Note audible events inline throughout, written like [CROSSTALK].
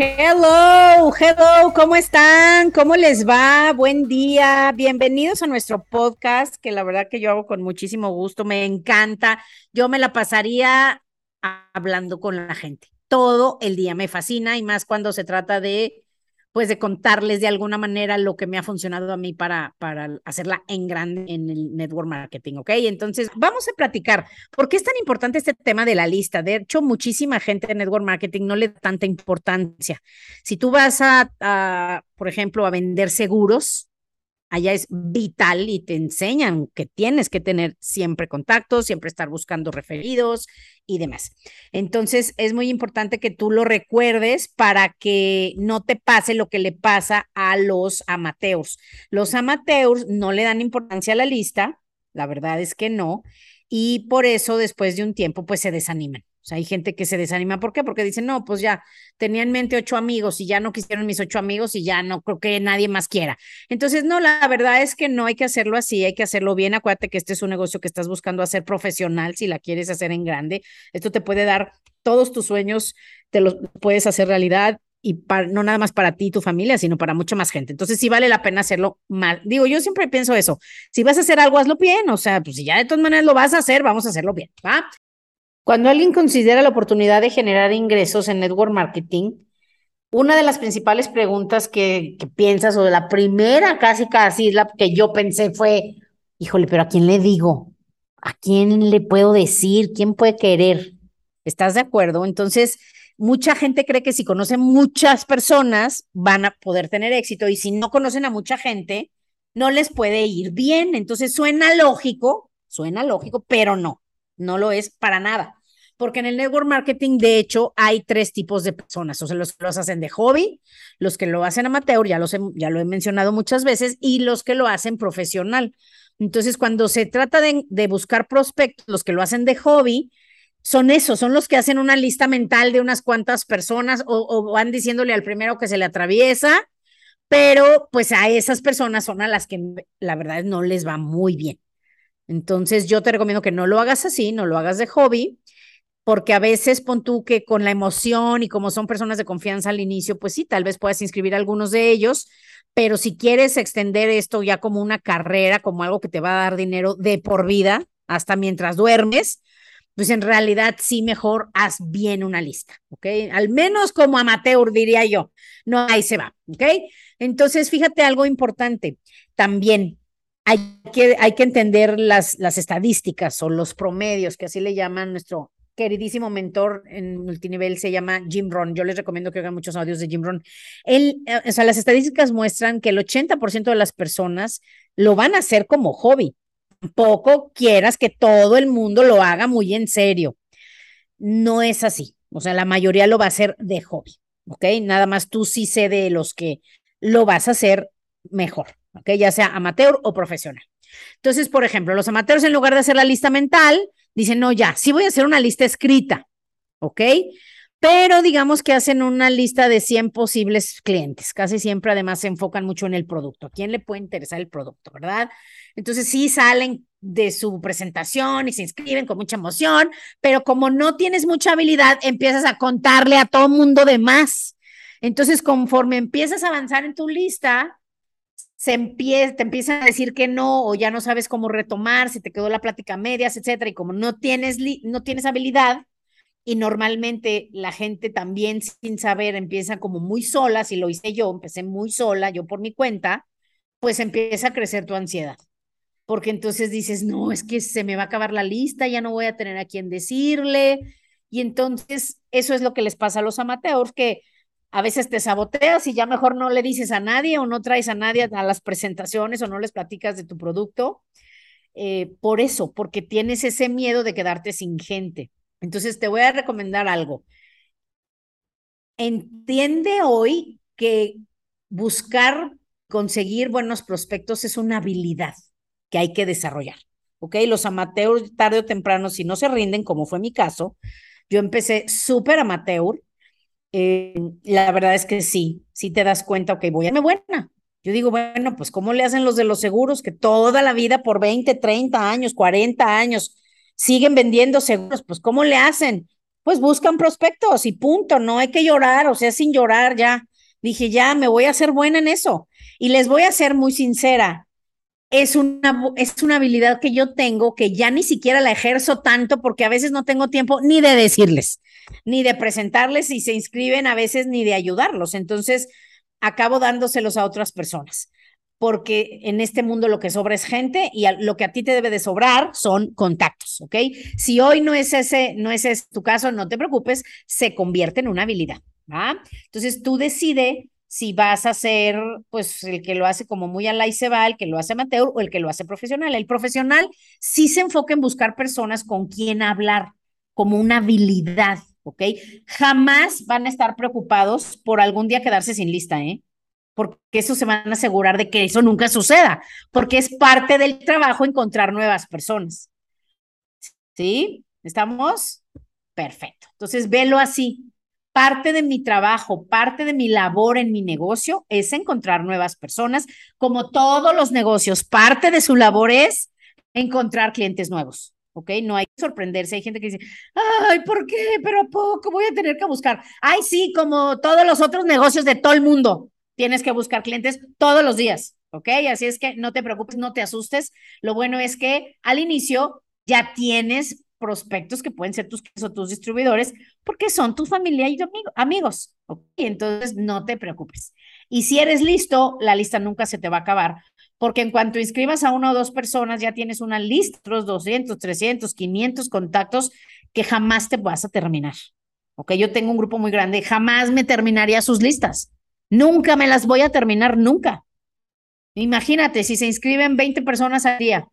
Hello, hello, ¿cómo están? ¿Cómo les va? Buen día. Bienvenidos a nuestro podcast, que la verdad que yo hago con muchísimo gusto, me encanta. Yo me la pasaría hablando con la gente. Todo el día me fascina y más cuando se trata de pues de contarles de alguna manera lo que me ha funcionado a mí para, para hacerla en grande en el network marketing, ¿ok? Entonces, vamos a platicar. ¿Por qué es tan importante este tema de la lista? De hecho, muchísima gente en network marketing no le da tanta importancia. Si tú vas a por ejemplo, a vender seguros, allá es vital y te enseñan que tienes que tener siempre contactos, siempre estar buscando referidos y demás. Entonces, es muy importante que tú lo recuerdes para que no te pase lo que le pasa a los amateurs. Los amateurs no le dan importancia a la lista, la verdad es que no, y por eso después de un tiempo, pues se desaniman sea, hay gente que se desanima. ¿Por qué? Porque dicen, no, pues ya tenía en mente ocho amigos y ya no quisieron mis ocho amigos y ya no creo que nadie más quiera. Entonces, no, la verdad es que no hay que hacerlo así, hay que hacerlo bien. Acuérdate que este es un negocio que estás buscando hacer profesional si la quieres hacer en grande. Esto te puede dar todos tus sueños, te los puedes hacer realidad y no nada más para ti y tu familia, sino para mucha más gente. Entonces sí vale la pena hacerlo mal. Digo, yo siempre pienso eso. Si vas a hacer algo, hazlo bien. O sea, pues si ya de todas maneras lo vas a hacer, vamos a hacerlo bien, ¿va? Cuando alguien considera la oportunidad de generar ingresos en network marketing, una de las principales preguntas que, piensas, o la primera casi casi, la que yo pensé fue, híjole, pero ¿a quién le digo? ¿A quién le puedo decir? ¿Quién puede querer? ¿Estás de acuerdo? Entonces, mucha gente cree que si conocen muchas personas van a poder tener éxito y si no conocen a mucha gente, no les puede ir bien. Entonces, suena lógico, suena lógico, pero no, no lo es para nada porque en el network marketing, de hecho, hay tres tipos de personas, o sea, los que los hacen de hobby, los que lo hacen amateur, ya, los ya lo he mencionado muchas veces, y los que lo hacen profesional. Entonces, cuando se trata de, buscar prospectos, los que lo hacen de hobby, son esos, son los que hacen una lista mental de unas cuantas personas o, o van diciéndole al primero que se le atraviesa, pero pues a esas personas son a las que la verdad no les va muy bien. Entonces, yo te recomiendo que no lo hagas así, no lo hagas de hobby porque a veces pon tú que con la emoción y como son personas de confianza al inicio, pues sí, tal vez puedas inscribir a algunos de ellos, pero si quieres extender esto ya como una carrera, como algo que te va a dar dinero de por vida, hasta mientras duermes, pues en realidad sí mejor haz bien una lista, ¿ok? Al menos como amateur diría yo, no, ahí se va, ¿ok? Entonces, fíjate algo importante, también hay que, hay que entender las, las estadísticas o los promedios, que así le llaman nuestro queridísimo mentor en multinivel se llama Jim Ron. Yo les recomiendo que hagan muchos audios de Jim Ron. Él, eh, o sea, las estadísticas muestran que el 80% de las personas lo van a hacer como hobby. Tampoco quieras que todo el mundo lo haga muy en serio. No es así. O sea, la mayoría lo va a hacer de hobby. ¿Ok? Nada más tú sí sé de los que lo vas a hacer mejor. ¿Ok? Ya sea amateur o profesional. Entonces, por ejemplo, los amateurs en lugar de hacer la lista mental, dicen, no, ya, sí voy a hacer una lista escrita, ¿ok? Pero digamos que hacen una lista de 100 posibles clientes. Casi siempre además se enfocan mucho en el producto. ¿A quién le puede interesar el producto, verdad? Entonces sí salen de su presentación y se inscriben con mucha emoción, pero como no tienes mucha habilidad, empiezas a contarle a todo mundo de más. Entonces, conforme empiezas a avanzar en tu lista, se empieza, te empiezan a decir que no o ya no sabes cómo retomar, si te quedó la plática medias, etcétera, y como no tienes, no tienes habilidad, y normalmente la gente también sin saber empieza como muy sola, si lo hice yo, empecé muy sola, yo por mi cuenta, pues empieza a crecer tu ansiedad. porque entonces dices, no, es que se me va a acabar la lista, ya no voy a tener a quién decirle. Y entonces eso es lo que les pasa a los amateurs, que a veces te saboteas y ya mejor no le dices a nadie o no traes a nadie a las presentaciones o no les platicas de tu producto. Eh, por eso, porque tienes ese miedo de quedarte sin gente. Entonces te voy a recomendar algo. Entiende hoy que buscar conseguir buenos prospectos es una habilidad que hay que desarrollar. ¿Ok? Los amateurs tarde o temprano, si no se rinden, como fue mi caso, yo empecé súper amateur. Eh, la verdad es que sí, sí te das cuenta, ok, voy a ser buena. Yo digo, bueno, pues ¿cómo le hacen los de los seguros que toda la vida por 20, 30 años, 40 años siguen vendiendo seguros? Pues ¿cómo le hacen? Pues buscan prospectos y punto, no hay que llorar, o sea, sin llorar ya. Dije, ya, me voy a hacer buena en eso. Y les voy a ser muy sincera, es una, es una habilidad que yo tengo que ya ni siquiera la ejerzo tanto porque a veces no tengo tiempo ni de decirles, ni de presentarles si se inscriben, a veces ni de ayudarlos. Entonces, acabo dándoselos a otras personas porque en este mundo lo que sobra es gente y lo que a ti te debe de sobrar son contactos, ¿ok? Si hoy no es ese, no es tu caso, no te preocupes, se convierte en una habilidad, ¿va? Entonces tú decide si vas a ser, pues, el que lo hace como muy a la y se va, el que lo hace amateur o el que lo hace profesional. El profesional sí se enfoca en buscar personas con quien hablar, como una habilidad, ¿ok? Jamás van a estar preocupados por algún día quedarse sin lista, ¿eh? Porque eso se van a asegurar de que eso nunca suceda, porque es parte del trabajo encontrar nuevas personas. ¿Sí? ¿Estamos? Perfecto. Entonces, velo así parte de mi trabajo, parte de mi labor en mi negocio es encontrar nuevas personas, como todos los negocios, parte de su labor es encontrar clientes nuevos. ¿ok? No hay que sorprenderse. Hay gente que dice, ay, ¿por qué? Pero poco voy a tener que buscar. Ay, sí, como todos los otros negocios de todo el mundo, tienes que buscar clientes todos los días, ¿ok? Así es que no te preocupes, no te asustes. Lo bueno es que al inicio ya tienes prospectos que pueden ser tus o tus distribuidores, porque son tu familia y tu amigo, amigos. Entonces, no te preocupes. Y si eres listo, la lista nunca se te va a acabar, porque en cuanto inscribas a una o dos personas, ya tienes una lista, otros 200, 300, 500 contactos que jamás te vas a terminar. Ok, yo tengo un grupo muy grande, jamás me terminaría sus listas. Nunca me las voy a terminar, nunca. Imagínate, si se inscriben 20 personas al día,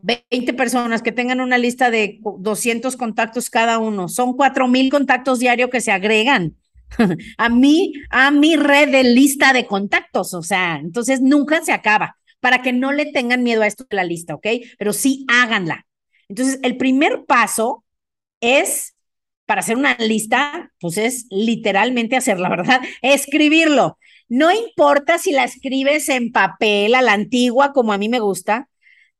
20 personas que tengan una lista de 200 contactos cada uno. Son 4000 contactos diarios que se agregan [LAUGHS] a mí, a mi red de lista de contactos. O sea, entonces nunca se acaba para que no le tengan miedo a esto de la lista, ¿ok? Pero sí háganla. Entonces, el primer paso es para hacer una lista, pues es literalmente hacerla, ¿verdad? [LAUGHS] Escribirlo. No importa si la escribes en papel a la antigua, como a mí me gusta,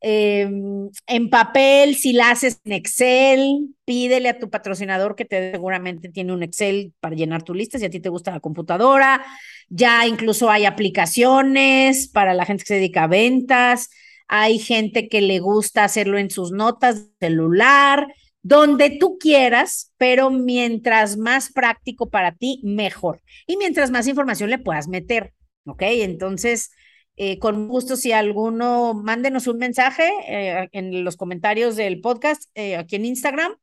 Em, en papel, si la haces en Excel, pídele a tu patrocinador que te seguramente tiene un Excel para llenar tu lista si a ti te gusta la computadora. Ya incluso hay aplicaciones para la gente que se dedica a ventas. Hay gente que le gusta hacerlo en sus notas celular, donde tú quieras, pero mientras más práctico para ti, mejor. Y mientras más información le puedas meter, ¿ok? Entonces, eh, con gusto, si alguno, mándenos un mensaje eh, en los comentarios del podcast, eh, aquí en Instagram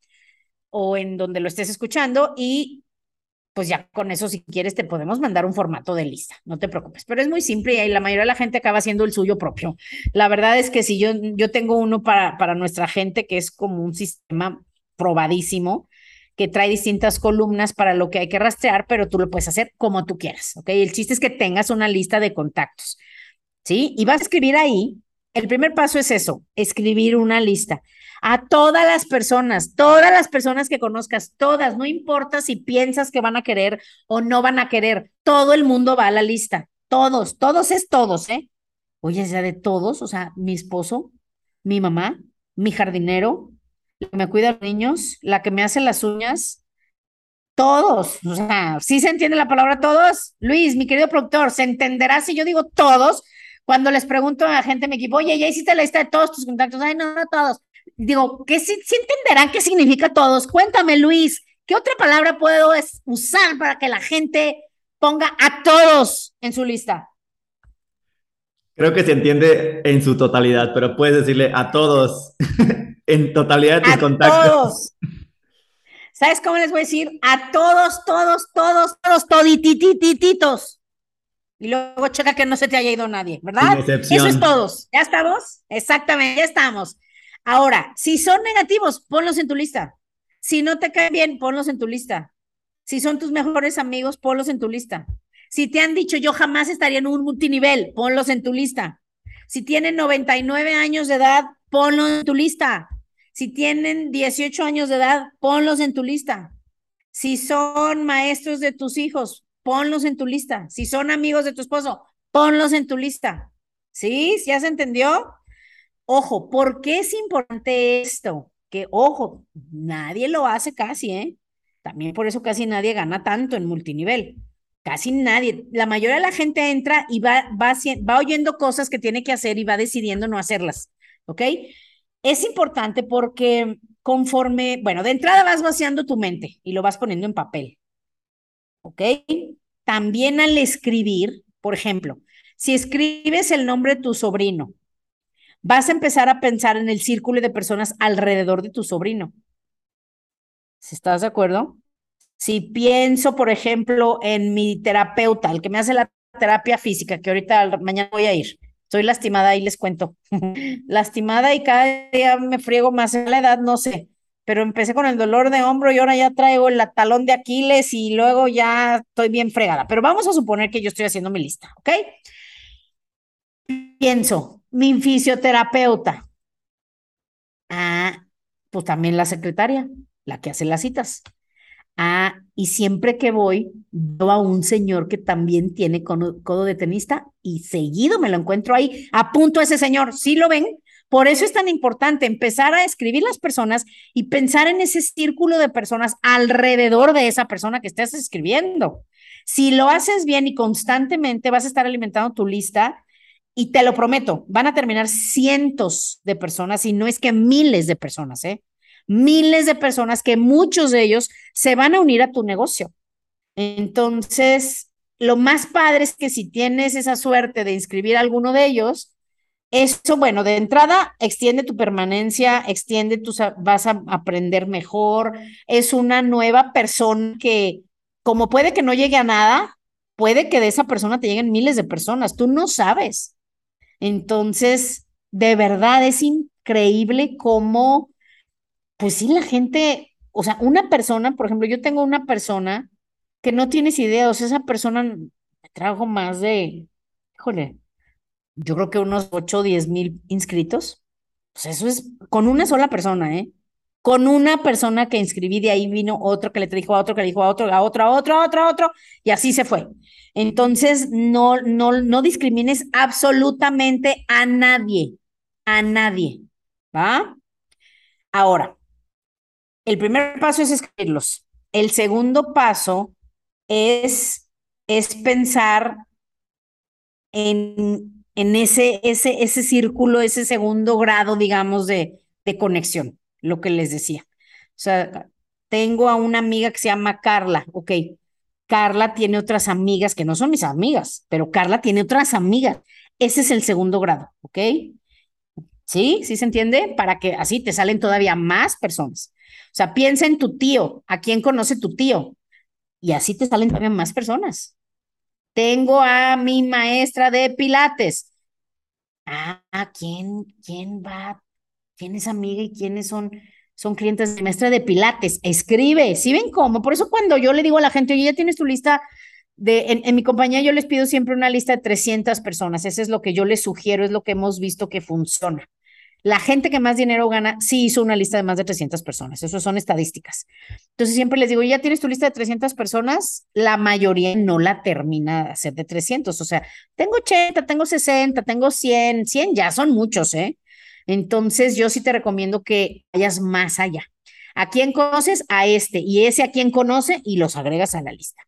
o en donde lo estés escuchando y pues ya con eso, si quieres, te podemos mandar un formato de lista, no te preocupes. Pero es muy simple y la mayoría de la gente acaba haciendo el suyo propio. La verdad es que si yo, yo tengo uno para, para nuestra gente que es como un sistema probadísimo, que trae distintas columnas para lo que hay que rastrear, pero tú lo puedes hacer como tú quieras, ¿ok? El chiste es que tengas una lista de contactos. ¿Sí? Y vas a escribir ahí. El primer paso es eso, escribir una lista. A todas las personas, todas las personas que conozcas, todas, no importa si piensas que van a querer o no van a querer, todo el mundo va a la lista. Todos, todos es todos, ¿eh? Oye, ya de todos, o sea, mi esposo, mi mamá, mi jardinero, la que me cuida a los niños, la que me hace las uñas, todos, o sea, ¿sí se entiende la palabra todos? Luis, mi querido productor, ¿se entenderá si yo digo todos? Cuando les pregunto a la gente de mi equipo, oye, ¿ya hiciste la lista de todos tus contactos? Ay, no, no todos. Digo, ¿qué sí, entenderán qué significa todos? Cuéntame, Luis, ¿qué otra palabra puedo usar para que la gente ponga a todos en su lista? Creo que se entiende en su totalidad, pero puedes decirle a todos, [LAUGHS] en totalidad de tus a contactos. Todos. ¿Sabes cómo les voy a decir? A todos, todos, todos, todos, todititititos. Y luego checa que no se te haya ido nadie, ¿verdad? Eso es todos. ¿Ya estamos? Exactamente, ya estamos. Ahora, si son negativos, ponlos en tu lista. Si no te caen bien, ponlos en tu lista. Si son tus mejores amigos, ponlos en tu lista. Si te han dicho yo jamás estaría en un multinivel, ponlos en tu lista. Si tienen 99 años de edad, ponlos en tu lista. Si tienen 18 años de edad, ponlos en tu lista. Si son maestros de tus hijos, ponlos en tu lista. Si son amigos de tu esposo, ponlos en tu lista. ¿Sí? ¿Ya se entendió? Ojo, ¿por qué es importante esto? Que, ojo, nadie lo hace casi, ¿eh? También por eso casi nadie gana tanto en multinivel. Casi nadie. La mayoría de la gente entra y va, va, va oyendo cosas que tiene que hacer y va decidiendo no hacerlas. ¿Ok? Es importante porque conforme, bueno, de entrada vas vaciando tu mente y lo vas poniendo en papel. ¿Ok? También al escribir, por ejemplo, si escribes el nombre de tu sobrino, vas a empezar a pensar en el círculo de personas alrededor de tu sobrino. ¿Estás de acuerdo? Si pienso, por ejemplo, en mi terapeuta, el que me hace la terapia física, que ahorita mañana voy a ir. Estoy lastimada y les cuento. [LAUGHS] lastimada y cada día me friego más en la edad, no sé. Pero empecé con el dolor de hombro y ahora ya traigo el talón de Aquiles y luego ya estoy bien fregada. Pero vamos a suponer que yo estoy haciendo mi lista, ¿ok? Pienso, mi fisioterapeuta. Ah, pues también la secretaria, la que hace las citas. Ah, y siempre que voy, veo a un señor que también tiene codo, de tenista y seguido me lo encuentro ahí. Apunto a ese señor, ¿sí lo ven? Por eso es tan importante empezar a escribir las personas y pensar en ese círculo de personas alrededor de esa persona que estás escribiendo. Si lo haces bien y constantemente vas a estar alimentando tu lista y te lo prometo, van a terminar cientos de personas y no es que miles de personas, ¿eh? miles de personas que muchos de ellos se van a unir a tu negocio. Entonces, lo más padre es que si tienes esa suerte de inscribir a alguno de ellos, eso, bueno, de entrada, extiende tu permanencia, extiende tu, vas a aprender mejor, es una nueva persona que, como puede que no llegue a nada, puede que de esa persona te lleguen miles de personas, tú no sabes. Entonces, de verdad es increíble cómo pues sí, la gente, o sea, una persona, por ejemplo, yo tengo una persona que no tienes idea, o sea, esa persona me trajo más de, híjole, yo creo que unos 8 o 10 mil inscritos. Pues eso es con una sola persona, ¿eh? Con una persona que inscribí, de ahí vino otro que le dijo a otro, que le dijo a otro, a otro, a otro, a otro, a otro, y así se fue. Entonces, no, no, no discrimines absolutamente a nadie, a nadie, ¿va? Ahora, el primer paso es escribirlos. El segundo paso es, es pensar en, en ese, ese, ese círculo, ese segundo grado, digamos, de, de conexión, lo que les decía. O sea, tengo a una amiga que se llama Carla, ok. Carla tiene otras amigas que no son mis amigas, pero Carla tiene otras amigas. Ese es el segundo grado, ¿ok? ¿Sí? ¿Sí se entiende? Para que así te salen todavía más personas. O sea, piensa en tu tío, a quién conoce tu tío. Y así te salen también más personas. Tengo a mi maestra de pilates. Ah, ¿quién, quién va? ¿Quién es amiga y quiénes son? Son clientes de maestra de pilates. Escribe, ¿sí ven cómo? Por eso cuando yo le digo a la gente, oye, ya tienes tu lista de, en, en, mi compañía yo les pido siempre una lista de 300 personas. Ese es lo que yo les sugiero, es lo que hemos visto que funciona. La gente que más dinero gana sí hizo una lista de más de 300 personas. Eso son estadísticas. Entonces siempre les digo, ya tienes tu lista de 300 personas, la mayoría no la termina de hacer de 300. O sea, tengo 80, tengo 60, tengo 100, 100 ya son muchos, ¿eh? Entonces yo sí te recomiendo que vayas más allá. ¿A quién conoces? A este. Y ese a quién conoce y los agregas a la lista.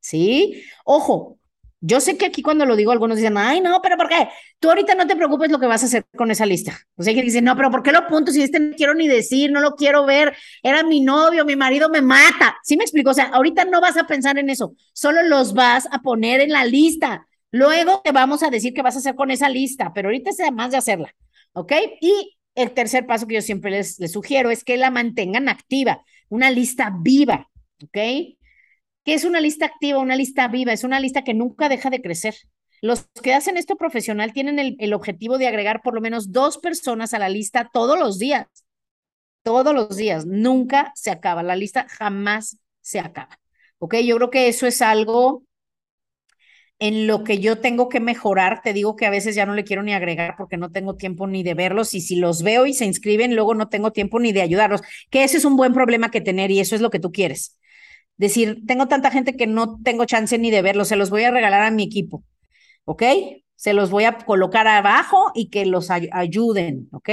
¿Sí? Ojo, yo sé que aquí cuando lo digo, algunos dicen, ay, no, pero ¿por qué? Tú ahorita no te preocupes lo que vas a hacer con esa lista. O sea, que dicen, no, pero ¿por qué lo apunto si este no quiero ni decir, no lo quiero ver? Era mi novio, mi marido me mata. ¿Sí me explico? O sea, ahorita no vas a pensar en eso, solo los vas a poner en la lista. Luego te vamos a decir qué vas a hacer con esa lista, pero ahorita es además de hacerla, ¿ok? Y el tercer paso que yo siempre les, les sugiero es que la mantengan activa, una lista viva, ¿ok? ¿Qué es una lista activa? Una lista viva, es una lista que nunca deja de crecer. Los que hacen esto profesional tienen el, el objetivo de agregar por lo menos dos personas a la lista todos los días. Todos los días. Nunca se acaba. La lista jamás se acaba. ¿Ok? Yo creo que eso es algo en lo que yo tengo que mejorar. Te digo que a veces ya no le quiero ni agregar porque no tengo tiempo ni de verlos y si los veo y se inscriben, luego no tengo tiempo ni de ayudarlos. Que ese es un buen problema que tener y eso es lo que tú quieres. Decir, tengo tanta gente que no tengo chance ni de verlos, se los voy a regalar a mi equipo. ¿Ok? Se los voy a colocar abajo y que los ayuden, ¿ok?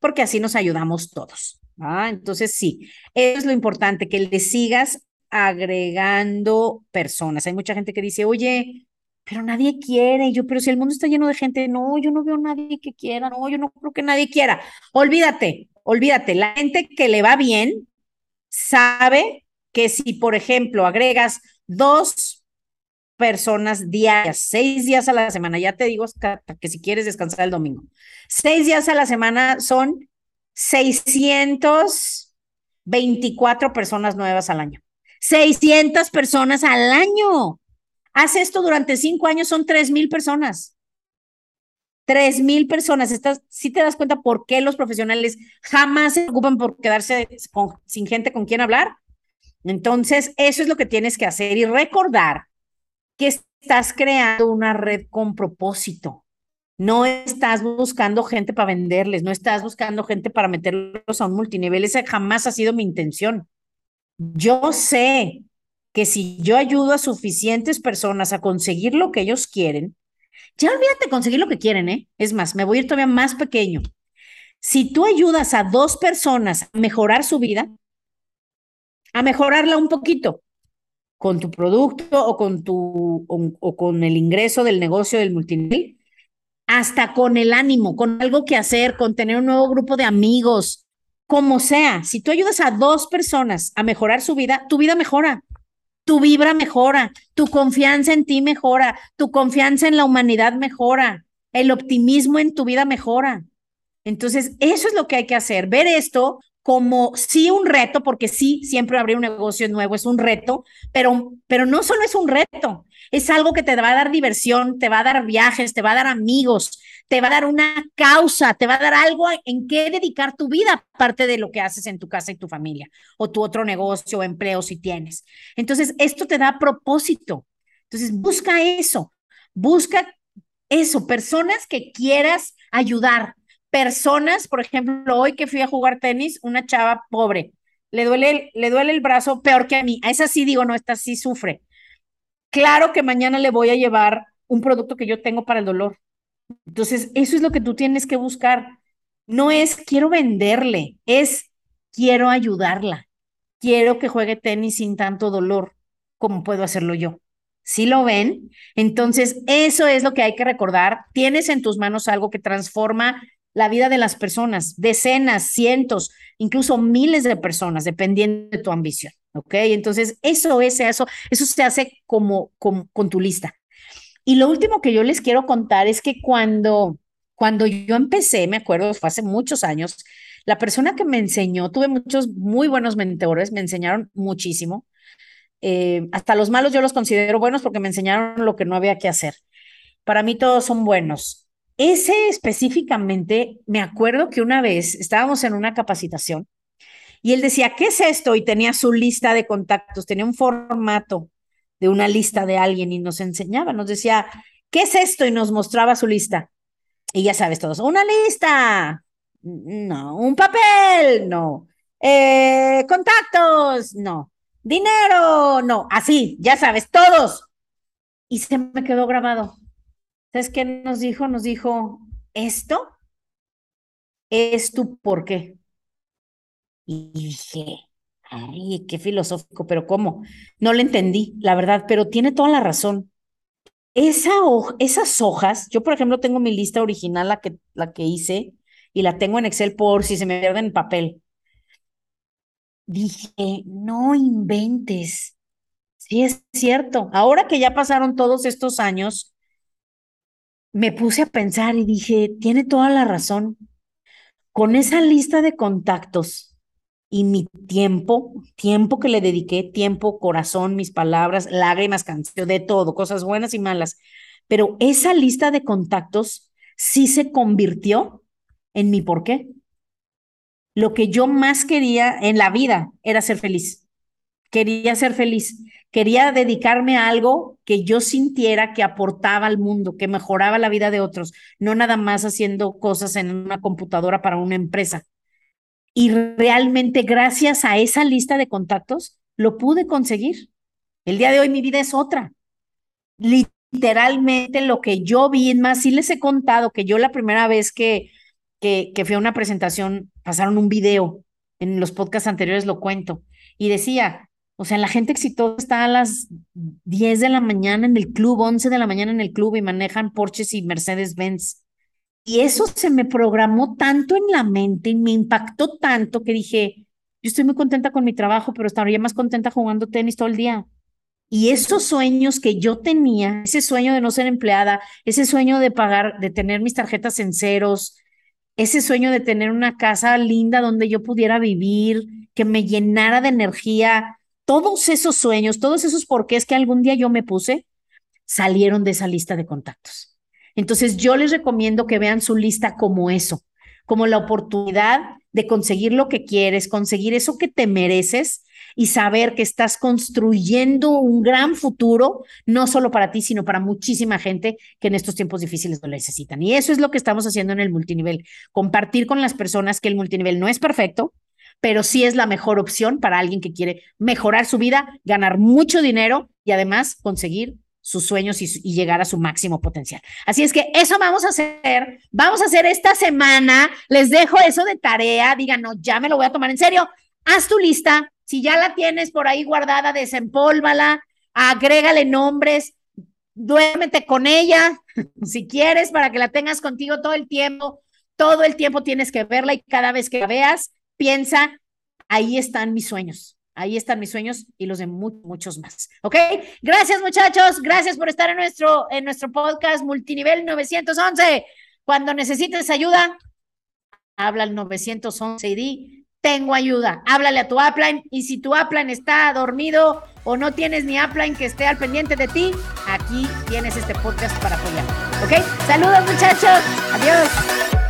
Porque así nos ayudamos todos. Ah, entonces sí, eso es lo importante, que le sigas agregando personas. Hay mucha gente que dice, oye, pero nadie quiere. yo, pero si el mundo está lleno de gente, no, yo no veo nadie que quiera, no, yo no creo que nadie quiera. Olvídate, olvídate. La gente que le va bien sabe que si, por ejemplo, agregas dos personas diarias, seis días a la semana, ya te digo que si quieres descansar el domingo, seis días a la semana son 624 personas nuevas al año. 600 personas al año. Haz esto durante cinco años, son tres mil personas. Tres mil personas. Estás, si te das cuenta por qué los profesionales jamás se preocupan por quedarse sin gente con quien hablar. Entonces, eso es lo que tienes que hacer y recordar que estás creando una red con propósito. No estás buscando gente para venderles, no estás buscando gente para meterlos a un multinivel. Esa jamás ha sido mi intención. Yo sé que si yo ayudo a suficientes personas a conseguir lo que ellos quieren, ya olvídate conseguir lo que quieren, ¿eh? Es más, me voy a ir todavía más pequeño. Si tú ayudas a dos personas a mejorar su vida, a mejorarla un poquito con tu producto o con tu o, con el ingreso del negocio del multinivel, hasta con el ánimo, con algo que hacer, con tener un nuevo grupo de amigos, como sea. Si tú ayudas a dos personas a mejorar su vida, tu vida mejora tu vibra mejora, tu confianza en ti mejora, tu confianza en la humanidad mejora, el optimismo en tu vida mejora. Entonces, eso es lo que hay que hacer, ver esto como sí un reto, porque sí, siempre abrir un negocio nuevo es un reto, pero, pero no solo es un reto, es algo que te va a dar diversión, te va a dar viajes, te va a dar amigos, te va a dar una causa, te va a dar algo en qué dedicar tu vida, aparte de lo que haces en tu casa y tu familia, o tu otro negocio o empleo si tienes. Entonces, esto te da propósito. Entonces, busca eso, busca eso, personas que quieras ayudar, personas, por ejemplo, hoy que fui a jugar tenis, una chava pobre, le duele, le duele el brazo peor que a mí, a esa sí digo, no, esta sí sufre. Claro que mañana le voy a llevar un producto que yo tengo para el dolor, entonces, eso es lo que tú tienes que buscar. No es quiero venderle, es quiero ayudarla. Quiero que juegue tenis sin tanto dolor como puedo hacerlo yo. ¿Sí lo ven? Entonces, eso es lo que hay que recordar. Tienes en tus manos algo que transforma la vida de las personas, decenas, cientos, incluso miles de personas, dependiendo de tu ambición. ¿Ok? Entonces, eso es eso, eso se hace como, con tu lista. Y lo último que yo les quiero contar es que cuando, cuando yo empecé, me acuerdo, fue hace muchos años, la persona que me enseñó, tuve muchos muy buenos mentores, me enseñaron muchísimo. Eh, hasta los malos yo los considero buenos porque me enseñaron lo que no había que hacer. Para mí todos son buenos. Ese específicamente, me acuerdo que una vez estábamos en una capacitación y él decía, ¿qué es esto? Y tenía su lista de contactos, tenía un formato de una lista de alguien y nos enseñaba, nos decía, ¿qué es esto? Y nos mostraba su lista. Y ya sabes todos, una lista, no, un papel, no, eh, contactos, no, dinero, no, así, ya sabes, todos. Y se me quedó grabado. ¿Sabes qué nos dijo? Nos dijo, esto es tu por qué. Y dije, Ay, qué filosófico, pero ¿cómo? No le entendí, la verdad, pero tiene toda la razón. Esa esas hojas, yo por ejemplo tengo mi lista original, la que, la que hice, y la tengo en Excel por si se me pierde en papel. Dije, no inventes. Sí, es cierto. Ahora que ya pasaron todos estos años, me puse a pensar y dije, tiene toda la razón. Con esa lista de contactos y mi tiempo, tiempo que le dediqué, tiempo, corazón, mis palabras, lágrimas, canción, de todo, cosas buenas y malas. Pero esa lista de contactos sí se convirtió en mi porqué. Lo que yo más quería en la vida era ser feliz. Quería ser feliz. Quería dedicarme a algo que yo sintiera que aportaba al mundo, que mejoraba la vida de otros, no nada más haciendo cosas en una computadora para una empresa. Y realmente gracias a esa lista de contactos lo pude conseguir. El día de hoy mi vida es otra. Literalmente lo que yo vi, más sí les he contado que yo la primera vez que, que, que fui a una presentación, pasaron un video, en los podcasts anteriores lo cuento, y decía, o sea, la gente exitosa está a las 10 de la mañana en el club, 11 de la mañana en el club y manejan Porsches y Mercedes-Benz. Y eso se me programó tanto en la mente y me impactó tanto que dije, yo estoy muy contenta con mi trabajo, pero estaría más contenta jugando tenis todo el día. Y esos sueños que yo tenía, ese sueño de no ser empleada, ese sueño de pagar, de tener mis tarjetas en ceros, ese sueño de tener una casa linda donde yo pudiera vivir, que me llenara de energía, todos esos sueños, todos esos porqués que algún día yo me puse, salieron de esa lista de contactos. Entonces yo les recomiendo que vean su lista como eso, como la oportunidad de conseguir lo que quieres, conseguir eso que te mereces y saber que estás construyendo un gran futuro, no solo para ti, sino para muchísima gente que en estos tiempos difíciles lo necesitan. Y eso es lo que estamos haciendo en el multinivel, compartir con las personas que el multinivel no es perfecto, pero sí es la mejor opción para alguien que quiere mejorar su vida, ganar mucho dinero y además conseguir sus sueños y, llegar a su máximo potencial. Así es que eso vamos a hacer, vamos a hacer esta semana, les dejo eso de tarea, digan, no, ya me lo voy a tomar en serio, haz tu lista, si ya la tienes por ahí guardada, desempólvala, agrégale nombres, duérmete con ella, [LAUGHS] si quieres, para que la tengas contigo todo el tiempo, todo el tiempo tienes que verla y cada vez que la veas, piensa, ahí están mis sueños. Ahí están mis sueños y los de muchos más. ¿Ok? Gracias, muchachos. Gracias por estar en nuestro, en nuestro podcast Multinivel 911. Cuando necesites ayuda, habla al 911 y di, tengo ayuda. Háblale a tu upline y si tu upline está dormido o no tienes ni upline que esté al pendiente de ti, aquí tienes este podcast para apoyar. ¿Ok? Saludos, muchachos. Adiós.